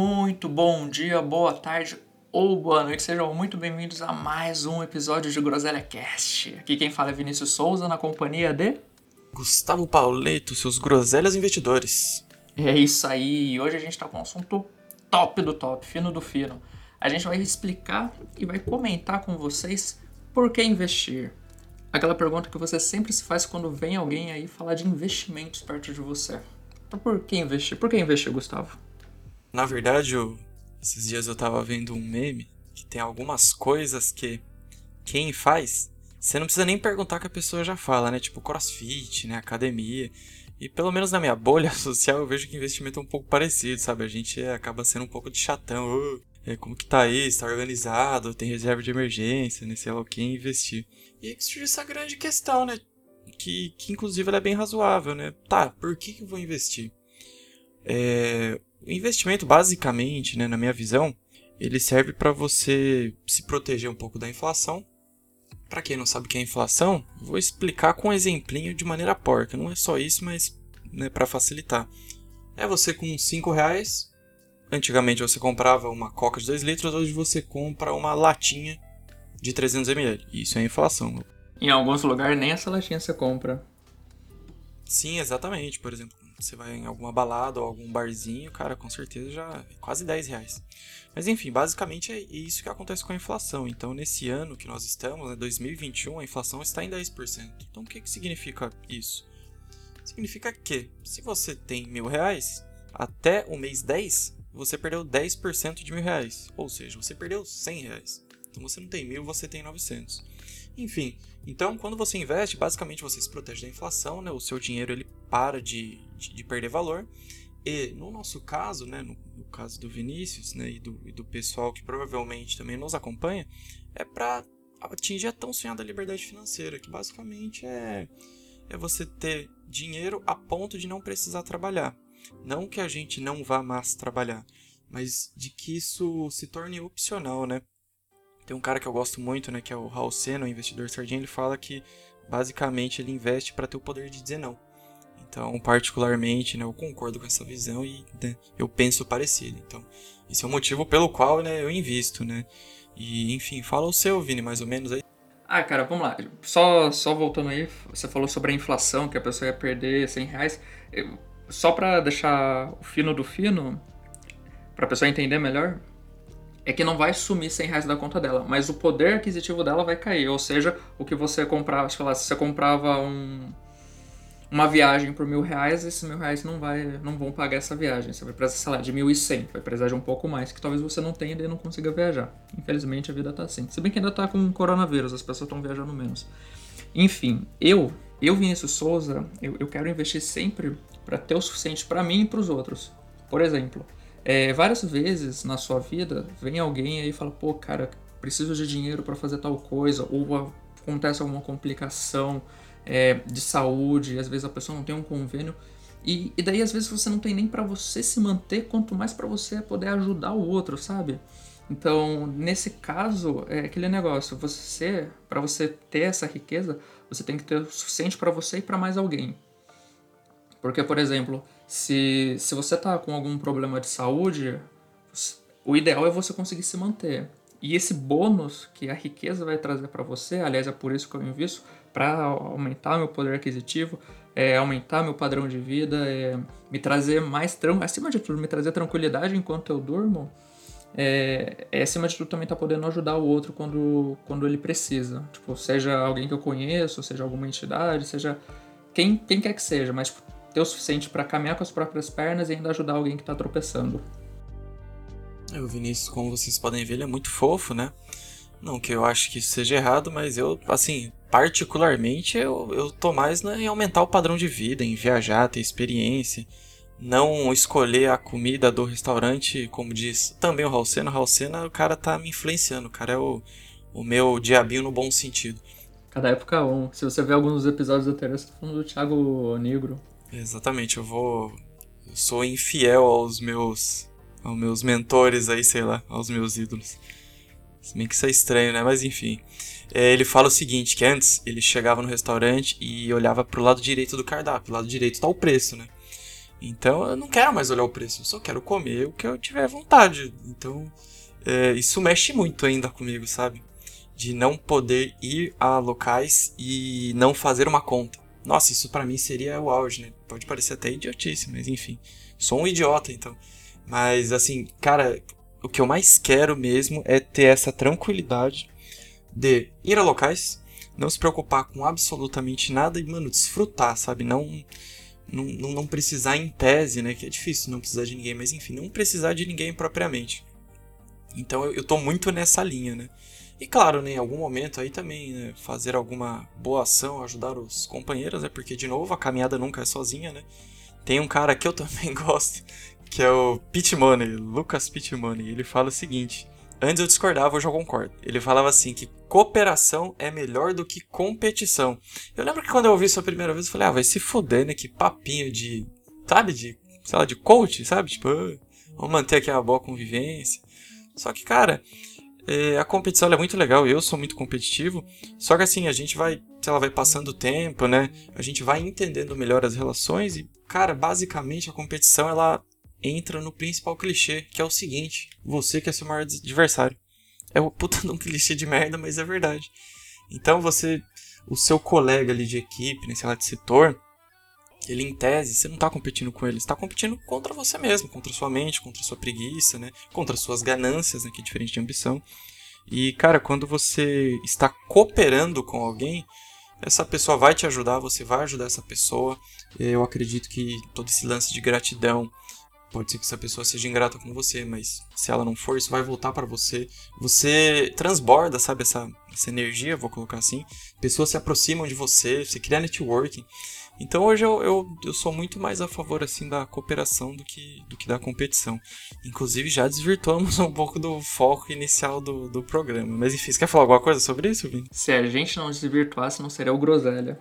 Muito bom dia, boa tarde ou boa noite. Sejam muito bem-vindos a mais um episódio de Groselha Cast. Aqui quem fala é Vinícius Souza, na companhia de... Gustavo Pauleto, seus groselhas investidores. É isso aí, e hoje a gente tá com um assunto top do top, fino do fino. A gente vai explicar e vai comentar com vocês por que investir. Aquela pergunta que você sempre se faz quando vem alguém aí falar de investimentos perto de você. Por que investir? Por que investir, Gustavo? Na verdade, eu, esses dias eu tava vendo um meme que tem algumas coisas que quem faz, você não precisa nem perguntar que a pessoa já fala, né? Tipo crossfit, né? Academia. E pelo menos na minha bolha social eu vejo que investimento é um pouco parecido, sabe? A gente acaba sendo um pouco de chatão. Oh, como que tá aí? Está organizado? Tem reserva de emergência, né? Sei lá o que investir. E aí que surge essa grande questão, né? Que, que inclusive ela é bem razoável, né? Tá, por que, que eu vou investir? É, o investimento, basicamente, né, na minha visão, ele serve para você se proteger um pouco da inflação. Para quem não sabe o que é inflação, vou explicar com um exemplinho de maneira porca. Não é só isso, mas né, para facilitar. É você com 5 reais. Antigamente você comprava uma coca de 2 litros, hoje você compra uma latinha de 300 ml. Isso é inflação. Em alguns lugares nem essa latinha você compra. Sim, exatamente. Por exemplo, você vai em alguma balada ou algum barzinho, cara, com certeza já é quase 10 reais. Mas enfim, basicamente é isso que acontece com a inflação. Então, nesse ano que nós estamos, né, 2021, a inflação está em 10%. Então, o que, que significa isso? Significa que, se você tem mil reais, até o mês 10, você perdeu 10% de mil reais. Ou seja, você perdeu 100 reais. Então, você não tem mil, você tem 900. Enfim, então quando você investe, basicamente você se protege da inflação, né? o seu dinheiro ele para de, de, de perder valor. E no nosso caso, né, no, no caso do Vinícius né, e, do, e do pessoal que provavelmente também nos acompanha, é para atingir a tão sonhada liberdade financeira, que basicamente é, é você ter dinheiro a ponto de não precisar trabalhar. Não que a gente não vá mais trabalhar, mas de que isso se torne opcional, né? Tem um cara que eu gosto muito, né, que é o Raul Sena, o investidor sardinha, ele fala que basicamente ele investe para ter o poder de dizer não. Então, particularmente, né, eu concordo com essa visão e né, eu penso parecido. Então, esse é o motivo pelo qual né, eu invisto, né? E, enfim, fala o seu, Vini, mais ou menos aí. Ah, cara, vamos lá. Só, só voltando aí, você falou sobre a inflação, que a pessoa ia perder 100 reais. Só para deixar o fino do fino, para a pessoa entender melhor, é que não vai sumir 100 reais da conta dela, mas o poder aquisitivo dela vai cair. Ou seja, o que você comprava, sei lá, se você comprava um, uma viagem por mil reais, esses mil reais não, vai, não vão pagar essa viagem. Você vai precisar, sei lá, de mil e cem, vai precisar de um pouco mais, que talvez você não tenha e não consiga viajar. Infelizmente a vida tá assim. Se bem que ainda tá com coronavírus, as pessoas estão viajando menos. Enfim, eu, eu Vinícius Souza, eu, eu quero investir sempre para ter o suficiente para mim e para os outros. Por exemplo, é, várias vezes na sua vida vem alguém aí e fala, pô, cara, preciso de dinheiro para fazer tal coisa, ou acontece alguma complicação é, de saúde, às vezes a pessoa não tem um convênio. E, e daí às vezes você não tem nem para você se manter, quanto mais para você poder ajudar o outro, sabe? Então, nesse caso, é aquele negócio, você, para você ter essa riqueza, você tem que ter o suficiente para você e para mais alguém. Porque, por exemplo, se, se você está com algum problema de saúde, o ideal é você conseguir se manter. E esse bônus que a riqueza vai trazer para você, aliás, é por isso que eu invisto, para aumentar meu poder aquisitivo, é, aumentar meu padrão de vida, é, me trazer mais, acima de tudo, me trazer tranquilidade enquanto eu durmo, é, é, acima de tudo também tá podendo ajudar o outro quando, quando ele precisa. Tipo, seja alguém que eu conheço, seja alguma entidade, seja quem, quem quer que seja, mas tipo, ter o suficiente para caminhar com as próprias pernas e ainda ajudar alguém que está tropeçando. É, o Vinícius, como vocês podem ver, ele é muito fofo, né? Não que eu acho que isso seja errado, mas eu, assim, particularmente, eu, eu tô mais né, em aumentar o padrão de vida, em viajar, ter experiência. Não escolher a comida do restaurante, como diz também o Halcena. O Halcena, o cara tá me influenciando, o cara é o, o meu diabinho no bom sentido. Cada época um. Se você ver alguns episódios anteriores, tá falando do Thiago Negro. Exatamente, eu vou. Eu sou infiel aos meus. aos meus mentores aí, sei lá, aos meus ídolos. Se bem que isso é estranho, né? Mas enfim. É, ele fala o seguinte: que antes ele chegava no restaurante e olhava pro lado direito do cardápio. O lado direito tá o preço, né? Então eu não quero mais olhar o preço, eu só quero comer o que eu tiver vontade. Então é, isso mexe muito ainda comigo, sabe? De não poder ir a locais e não fazer uma conta. Nossa, isso para mim seria o auge, né? Pode parecer até idiotice, mas enfim. Sou um idiota, então. Mas assim, cara, o que eu mais quero mesmo é ter essa tranquilidade de ir a locais, não se preocupar com absolutamente nada e, mano, desfrutar, sabe? Não, não, não precisar em tese, né? Que é difícil não precisar de ninguém, mas enfim, não precisar de ninguém propriamente. Então eu, eu tô muito nessa linha, né? E claro, né, em algum momento aí também né, fazer alguma boa ação, ajudar os companheiros, né? Porque, de novo, a caminhada nunca é sozinha, né? Tem um cara que eu também gosto, que é o Pitmoney, Lucas Pitmoney. Ele fala o seguinte: Antes eu discordava, hoje eu concordo. Ele falava assim que cooperação é melhor do que competição. Eu lembro que quando eu ouvi isso a primeira vez, eu falei, ah, vai se fuder, né? Que papinho de, sabe, de, sei lá, de coach, sabe? Tipo, ah, vamos manter aqui a boa convivência. Só que, cara, é, a competição é muito legal, eu sou muito competitivo, só que assim, a gente vai, sei lá, vai passando o tempo, né? A gente vai entendendo melhor as relações e, cara, basicamente a competição, ela entra no principal clichê, que é o seguinte: você que é seu maior adversário. É o puta de um clichê de merda, mas é verdade. Então você, o seu colega ali de equipe, né, sei lá, de setor, ele em tese, você não está competindo com ele, está competindo contra você mesmo, contra sua mente, contra sua preguiça, né, contra suas ganâncias, né, que é diferente de ambição. E cara, quando você está cooperando com alguém, essa pessoa vai te ajudar, você vai ajudar essa pessoa. Eu acredito que todo esse lance de gratidão, Pode ser que essa pessoa seja ingrata com você, mas se ela não for, isso vai voltar para você. Você transborda, sabe, essa, essa energia, vou colocar assim. Pessoas se aproximam de você, você cria networking. Então hoje eu, eu, eu sou muito mais a favor assim da cooperação do que, do que da competição. Inclusive já desvirtuamos um pouco do foco inicial do, do programa. Mas enfim, você quer falar alguma coisa sobre isso, Vini? Se a gente não desvirtuasse, não seria o Groselha.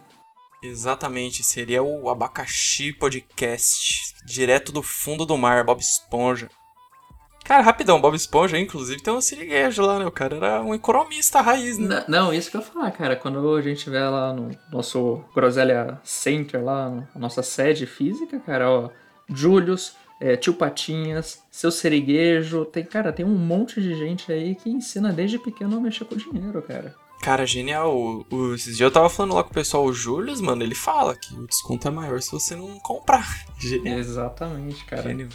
Exatamente, seria o Abacaxi Podcast, direto do fundo do mar, Bob Esponja. Cara, rapidão, Bob Esponja, inclusive, tem um siriguejo lá, né? O cara era um economista raiz, né? Não, não, isso que eu ia falar, cara. Quando a gente vê lá no nosso Groselha Center, lá, a nossa sede física, cara, ó, Julius, é, Tio Patinhas, seu Seriguejo, tem, cara, tem um monte de gente aí que ensina desde pequeno a mexer com dinheiro, cara. Cara, genial. O, o, esses dias eu tava falando lá com o pessoal, o Julius, mano, ele fala que o desconto é maior se você não comprar. Genial. Exatamente, cara. Genial.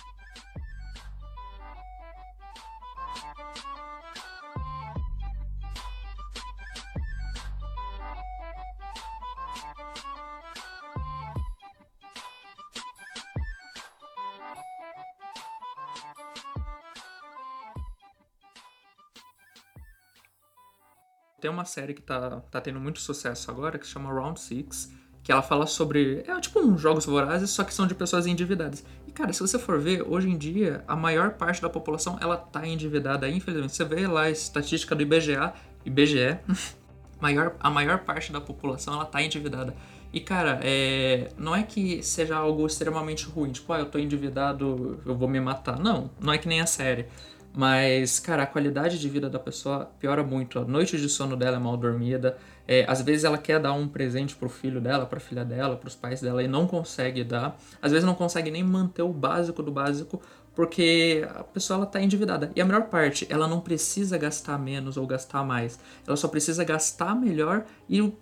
Tem uma série que tá, tá tendo muito sucesso agora, que se chama Round Six, que ela fala sobre. É tipo uns jogos vorazes, só que são de pessoas endividadas. E, cara, se você for ver, hoje em dia, a maior parte da população ela tá endividada, infelizmente. Você vê lá a estatística do IBGA, IBGE, maior, a maior parte da população ela tá endividada. E, cara, é, não é que seja algo extremamente ruim, tipo, ah, eu tô endividado, eu vou me matar. Não, não é que nem a série. Mas, cara, a qualidade de vida da pessoa piora muito. A noite de sono dela é mal dormida. É, às vezes ela quer dar um presente pro filho dela, pra filha dela, pros pais dela e não consegue dar. Às vezes não consegue nem manter o básico do básico porque a pessoa ela tá endividada. E a melhor parte, ela não precisa gastar menos ou gastar mais. Ela só precisa gastar melhor e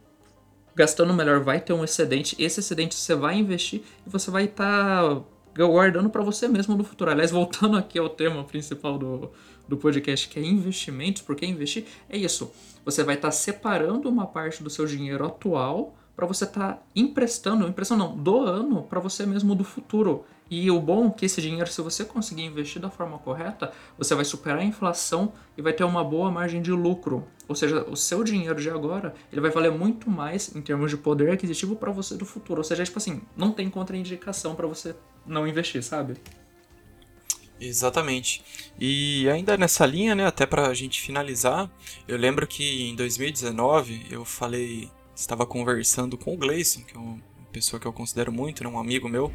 gastando melhor vai ter um excedente. Esse excedente você vai investir e você vai estar tá guardando para você mesmo no futuro. Aliás, voltando aqui ao tema principal do, do podcast, que é investimentos, porque investir é isso. Você vai estar tá separando uma parte do seu dinheiro atual para você estar tá emprestando, emprestando não, doando para você mesmo do futuro. E o bom é que esse dinheiro, se você conseguir investir da forma correta, você vai superar a inflação e vai ter uma boa margem de lucro. Ou seja, o seu dinheiro de agora, ele vai valer muito mais em termos de poder aquisitivo para você do futuro. Ou seja, tipo assim, não tem contraindicação para você não investir, sabe? Exatamente. E ainda nessa linha, né, até pra gente finalizar, eu lembro que em 2019 eu falei, estava conversando com o Gleison, que é uma pessoa que eu considero muito, né, um amigo meu,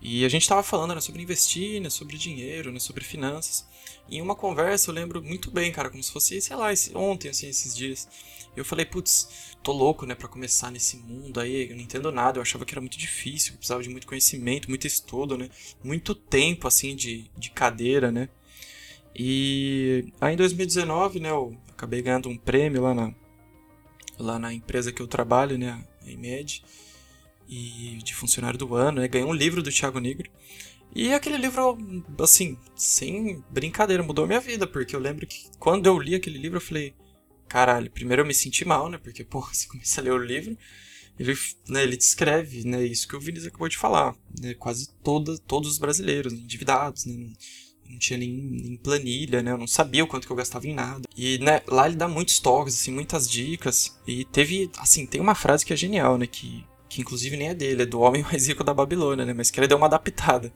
E a gente estava falando né, sobre investir, né, sobre dinheiro, né, sobre finanças. E em uma conversa eu lembro muito bem, cara, como se fosse, sei lá, esse, ontem, assim, esses dias. Eu falei, putz, tô louco, né, para começar nesse mundo aí, eu não entendo nada, eu achava que era muito difícil, precisava de muito conhecimento, muito estudo, né, muito tempo, assim, de, de cadeira, né. E aí em 2019, né, eu acabei ganhando um prêmio lá na, lá na empresa que eu trabalho, né, a IMED, e de funcionário do ano, né, ganhei um livro do Thiago Negro. E aquele livro, assim, sem brincadeira, mudou minha vida, porque eu lembro que quando eu li aquele livro eu falei, caralho, primeiro eu me senti mal, né? Porque, pô, você começa a ler o livro, ele, né, ele descreve, né, isso que o Vinícius acabou de falar, né, quase toda, todos os brasileiros né, endividados, né, não, não tinha nem, nem, planilha, né, eu não sabia o quanto que eu gastava em nada. E, né, lá ele dá muitos toques, assim, muitas dicas, e teve, assim, tem uma frase que é genial, né, que, que inclusive nem é dele, é do homem mais rico da Babilônia, né, mas que ele deu uma adaptada.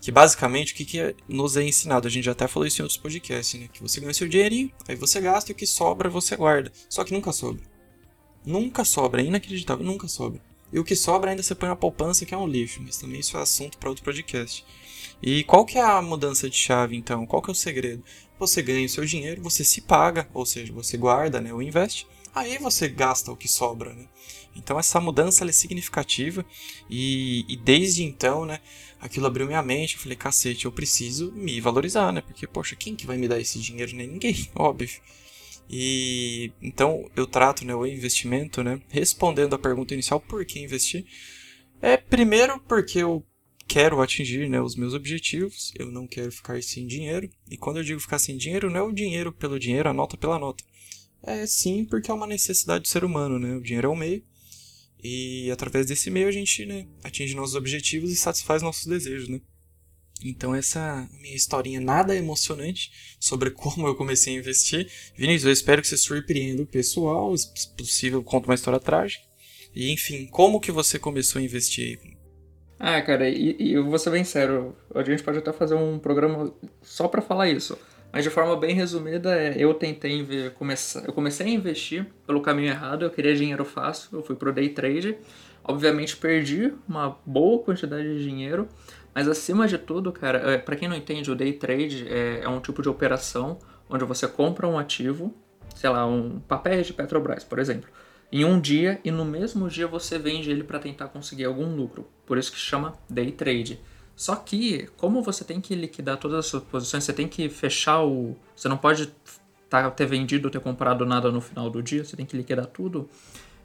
Que basicamente o que, que nos é ensinado? A gente já até falou isso em outros podcasts, né? Que você ganha seu dinheirinho, aí você gasta e o que sobra você guarda. Só que nunca sobra. Nunca sobra, é inacreditável, nunca sobra. E o que sobra ainda você põe na poupança, que é um lixo, mas também isso é assunto para outro podcast. E qual que é a mudança de chave então? Qual que é o segredo? Você ganha o seu dinheiro, você se paga, ou seja, você guarda, né, ou investe, aí você gasta o que sobra, né? Então essa mudança é significativa e, e, desde então, né, aquilo abriu minha mente. Eu falei, cacete, eu preciso me valorizar, né? Porque, poxa, quem que vai me dar esse dinheiro? Nem ninguém, óbvio. E então eu trato né, o investimento, né, respondendo a pergunta inicial, por que investir? É primeiro porque eu quero atingir né, os meus objetivos, eu não quero ficar sem dinheiro. E quando eu digo ficar sem dinheiro, não é o dinheiro pelo dinheiro, a nota pela nota. É sim porque é uma necessidade do ser humano, né? O dinheiro é um meio e através desse meio a gente né, atinge nossos objetivos e satisfaz nossos desejos, né? Então essa minha historinha nada emocionante sobre como eu comecei a investir. Vinícius, eu espero que você surpreenda o pessoal, se possível conta uma história trágica. E enfim, como que você começou a investir? Ah, cara, e, e eu vou ser bem sério, a gente pode até fazer um programa só para falar isso. Mas de forma bem resumida, é, eu tentei ver, começar, eu comecei a investir pelo caminho errado, eu queria dinheiro fácil, eu fui pro day trade. Obviamente perdi uma boa quantidade de dinheiro, mas acima de tudo, cara, é, para quem não entende, o day trade é, é, um tipo de operação onde você compra um ativo, sei lá, um papéis de Petrobras, por exemplo, em um dia e no mesmo dia você vende ele para tentar conseguir algum lucro. Por isso que chama day trade. Só que, como você tem que liquidar todas as suas posições, você tem que fechar o. Você não pode tá, ter vendido ou ter comprado nada no final do dia, você tem que liquidar tudo.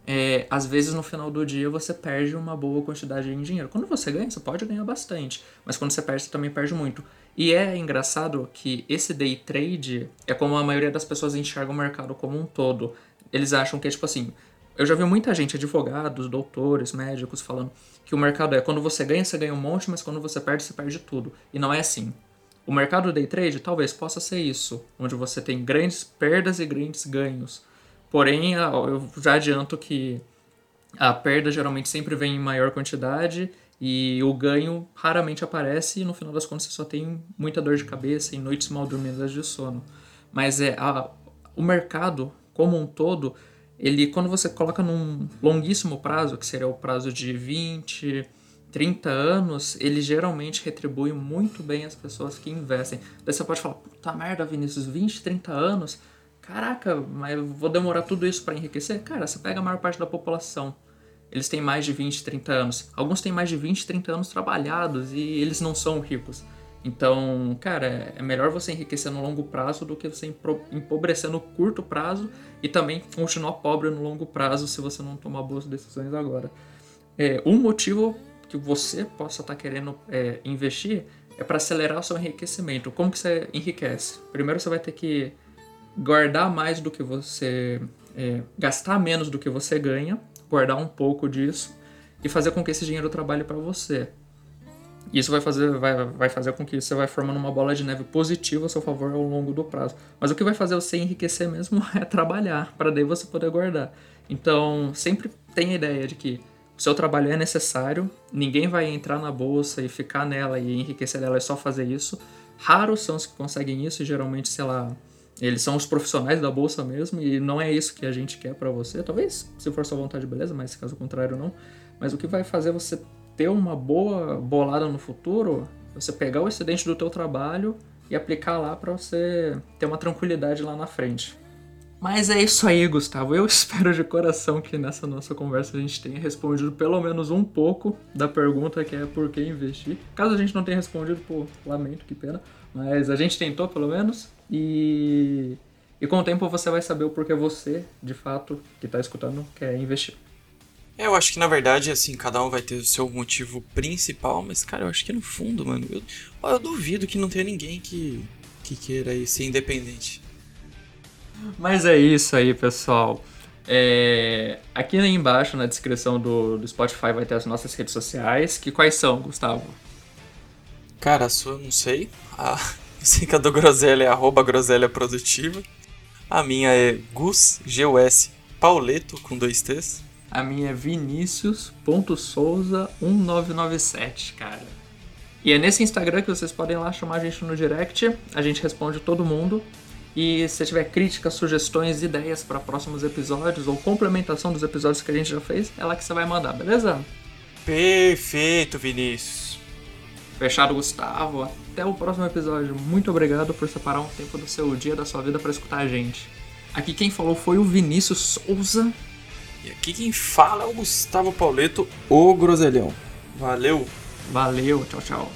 É, às vezes no final do dia você perde uma boa quantidade em dinheiro. Quando você ganha, você pode ganhar bastante, mas quando você perde, você também perde muito. E é engraçado que esse day trade é como a maioria das pessoas enxerga o mercado como um todo. Eles acham que é tipo assim. Eu já vi muita gente, advogados, doutores, médicos, falando que o mercado é quando você ganha, você ganha um monte, mas quando você perde, você perde tudo. E não é assim. O mercado day trade talvez possa ser isso, onde você tem grandes perdas e grandes ganhos. Porém, eu já adianto que a perda geralmente sempre vem em maior quantidade e o ganho raramente aparece e no final das contas você só tem muita dor de cabeça e noites mal dormidas de sono. Mas é a, o mercado como um todo ele quando você coloca num longuíssimo prazo, que seria o prazo de 20, 30 anos, ele geralmente retribui muito bem as pessoas que investem. Daí você pode falar, puta merda, Vinícius, 20, 30 anos? Caraca, mas vou demorar tudo isso para enriquecer? Cara, você pega a maior parte da população. Eles têm mais de 20, 30 anos. Alguns têm mais de 20, 30 anos trabalhados e eles não são ricos. Então, cara, é melhor você enriquecer no longo prazo do que você empobrecer no curto prazo e também continuar pobre no longo prazo se você não tomar boas decisões agora. É, um motivo que você possa estar tá querendo é, investir é para acelerar o seu enriquecimento. Como que você enriquece? Primeiro você vai ter que guardar mais do que você... É, gastar menos do que você ganha, guardar um pouco disso e fazer com que esse dinheiro trabalhe para você. Isso vai fazer, vai, vai fazer com que você vai formando uma bola de neve positiva a seu favor ao longo do prazo. Mas o que vai fazer você enriquecer mesmo é trabalhar, para daí você poder guardar. Então, sempre tenha a ideia de que o seu trabalho é necessário, ninguém vai entrar na bolsa e ficar nela e enriquecer dela, é só fazer isso. Raros são os que conseguem isso, e geralmente, sei lá, eles são os profissionais da bolsa mesmo, e não é isso que a gente quer para você. Talvez, se for sua vontade, beleza, mas caso contrário, não. Mas o que vai fazer você ter uma boa bolada no futuro, você pegar o excedente do teu trabalho e aplicar lá para você ter uma tranquilidade lá na frente. Mas é isso aí, Gustavo. Eu espero de coração que nessa nossa conversa a gente tenha respondido pelo menos um pouco da pergunta que é por que investir. Caso a gente não tenha respondido, pô, lamento, que pena. Mas a gente tentou pelo menos. E, e com o tempo você vai saber o porquê você, de fato, que está escutando, quer investir. É, eu acho que na verdade, assim, cada um vai ter o seu motivo principal, mas, cara, eu acho que no fundo, mano, eu, eu duvido que não tenha ninguém que, que queira ser independente. Mas é isso aí, pessoal. É... Aqui embaixo na descrição do, do Spotify vai ter as nossas redes sociais. Que quais são, Gustavo? Cara, a sua eu não sei. A... Eu sei que a do Groselha é arroba Groselha Produtiva. A minha é Gus, G-U-S, Pauleto, com dois T's. A minha é Vinicius.souza1997, cara. E é nesse Instagram que vocês podem lá chamar a gente no direct. A gente responde todo mundo. E se tiver críticas, sugestões, ideias para próximos episódios ou complementação dos episódios que a gente já fez, é lá que você vai mandar, beleza? Perfeito, Vinícius. Fechado, Gustavo. Até o próximo episódio. Muito obrigado por separar um tempo do seu dia, da sua vida para escutar a gente. Aqui quem falou foi o Vinícius Souza. E aqui quem fala é o Gustavo Pauleto, o Groselhão. Valeu! Valeu, tchau, tchau.